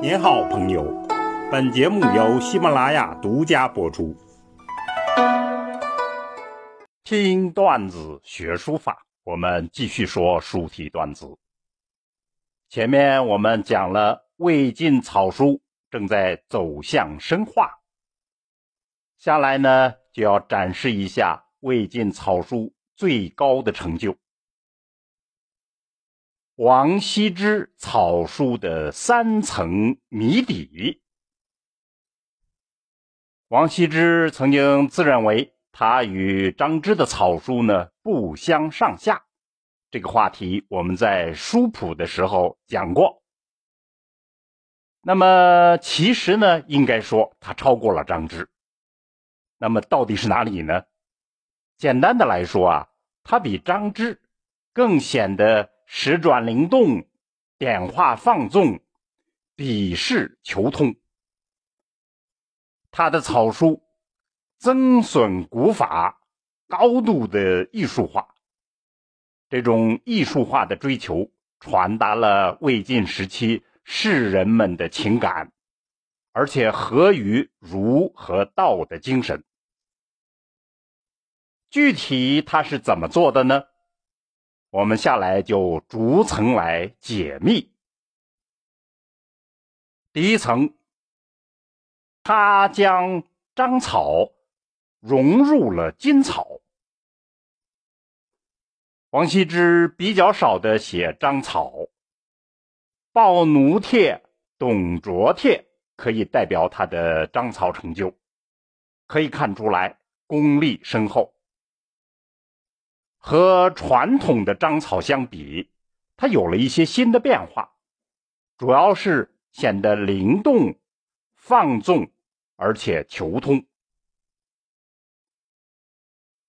您好，朋友。本节目由喜马拉雅独家播出。听段子学书法，我们继续说书体段子。前面我们讲了魏晋草书正在走向深化，下来呢就要展示一下魏晋草书最高的成就。王羲之草书的三层谜底。王羲之曾经自认为他与张芝的草书呢不相上下，这个话题我们在书谱的时候讲过。那么其实呢，应该说他超过了张芝。那么到底是哪里呢？简单的来说啊，他比张芝更显得。时转灵动，点画放纵，笔势求通。他的草书增损古法，高度的艺术化。这种艺术化的追求，传达了魏晋时期士人们的情感，而且合于儒和道的精神。具体他是怎么做的呢？我们下来就逐层来解密。第一层，他将章草融入了金草。王羲之比较少的写章草，《鲍奴帖》《董卓帖》可以代表他的章草成就，可以看出来功力深厚。和传统的章草相比，它有了一些新的变化，主要是显得灵动、放纵，而且求通。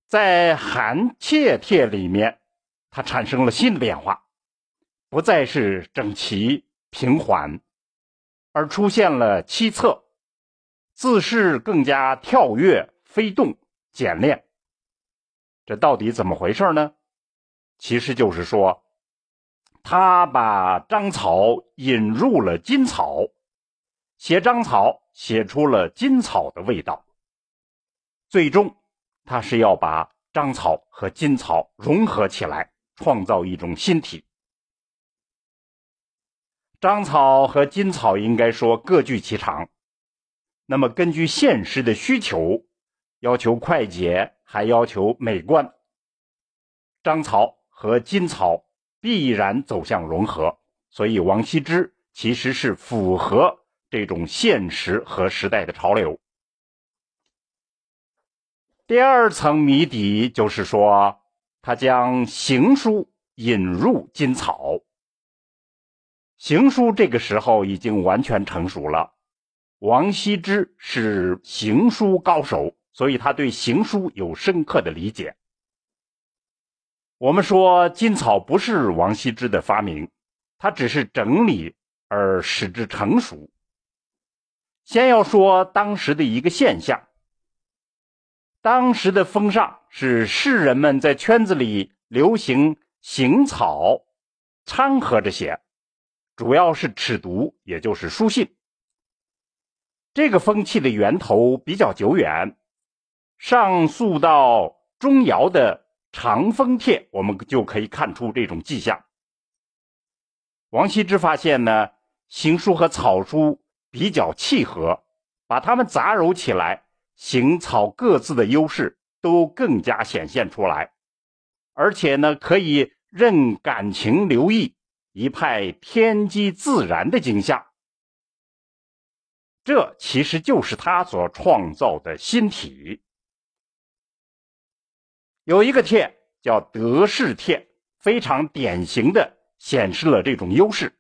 在《韩切帖》里面，它产生了新的变化，不再是整齐平缓，而出现了七策，字势更加跳跃、飞动、简练。这到底怎么回事呢？其实就是说，他把章草引入了金草，写章草写出了金草的味道。最终，他是要把章草和金草融合起来，创造一种新体。章草和金草应该说各具其长。那么，根据现实的需求，要求快捷。还要求美观，章草和金草必然走向融合，所以王羲之其实是符合这种现实和时代的潮流。第二层谜底就是说，他将行书引入金草，行书这个时候已经完全成熟了，王羲之是行书高手。所以他对行书有深刻的理解。我们说金草不是王羲之的发明，他只是整理而使之成熟。先要说当时的一个现象，当时的风尚是士人们在圈子里流行行草掺和着写，主要是尺牍，也就是书信。这个风气的源头比较久远。上溯到钟繇的《长风帖》，我们就可以看出这种迹象。王羲之发现呢，行书和草书比较契合，把它们杂糅起来，行草各自的优势都更加显现出来，而且呢，可以任感情流溢，一派天机自然的景象。这其实就是他所创造的新体。有一个帖叫《德式帖》，非常典型的显示了这种优势。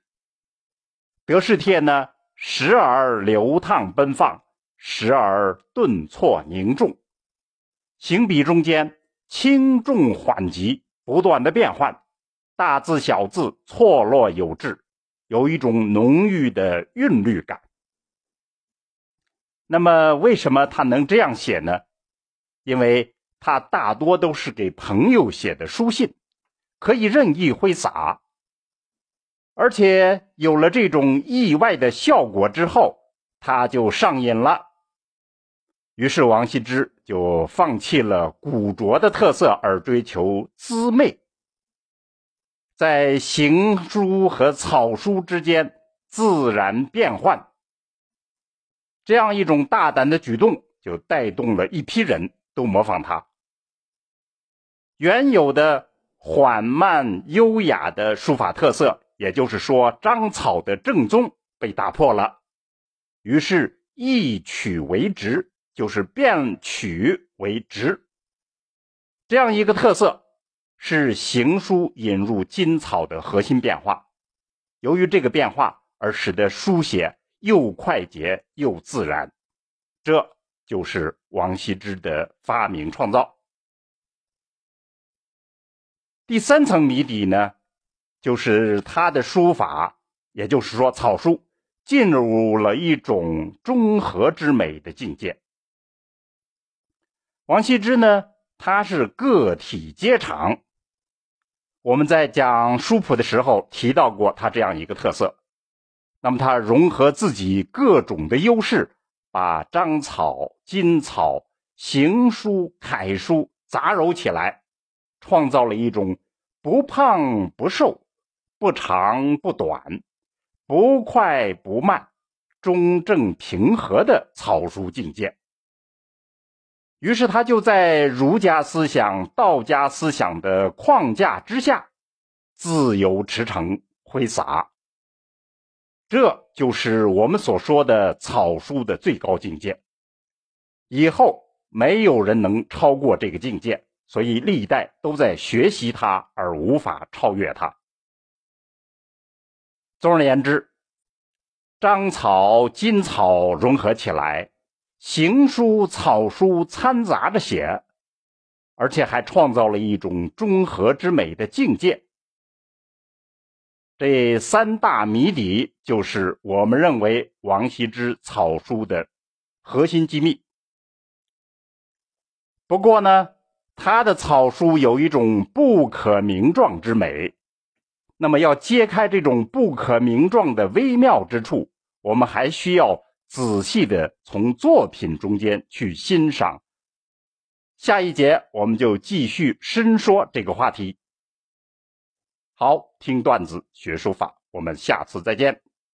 德式帖呢，时而流淌奔放，时而顿挫凝重，行笔中间轻重缓急不断的变换，大字小字错落有致，有一种浓郁的韵律感。那么，为什么他能这样写呢？因为。他大多都是给朋友写的书信，可以任意挥洒。而且有了这种意外的效果之后，他就上瘾了。于是王羲之就放弃了古拙的特色，而追求姿媚，在行书和草书之间自然变换。这样一种大胆的举动，就带动了一批人都模仿他。原有的缓慢优雅的书法特色，也就是说章草的正宗被打破了，于是一曲为直。就是变曲为直，这样一个特色是行书引入金草的核心变化。由于这个变化而使得书写又快捷又自然，这就是王羲之的发明创造。第三层谜底呢，就是他的书法，也就是说草书进入了一种中和之美的境界。王羲之呢，他是个体皆长。我们在讲书谱的时候提到过他这样一个特色。那么他融合自己各种的优势，把章草、金草、行书、楷书杂糅起来，创造了一种不胖不瘦、不长不短、不快不慢、中正平和的草书境界。于是他就在儒家思想、道家思想的框架之下，自由驰骋、挥洒。这就是我们所说的草书的最高境界。以后没有人能超过这个境界，所以历代都在学习它，而无法超越它。总而言之，章草、金草融合起来。行书、草书掺杂着写，而且还创造了一种中和之美的境界。这三大谜底就是我们认为王羲之草书的核心机密。不过呢，他的草书有一种不可名状之美。那么，要揭开这种不可名状的微妙之处，我们还需要。仔细的从作品中间去欣赏。下一节我们就继续深说这个话题。好，听段子学书法，我们下次再见。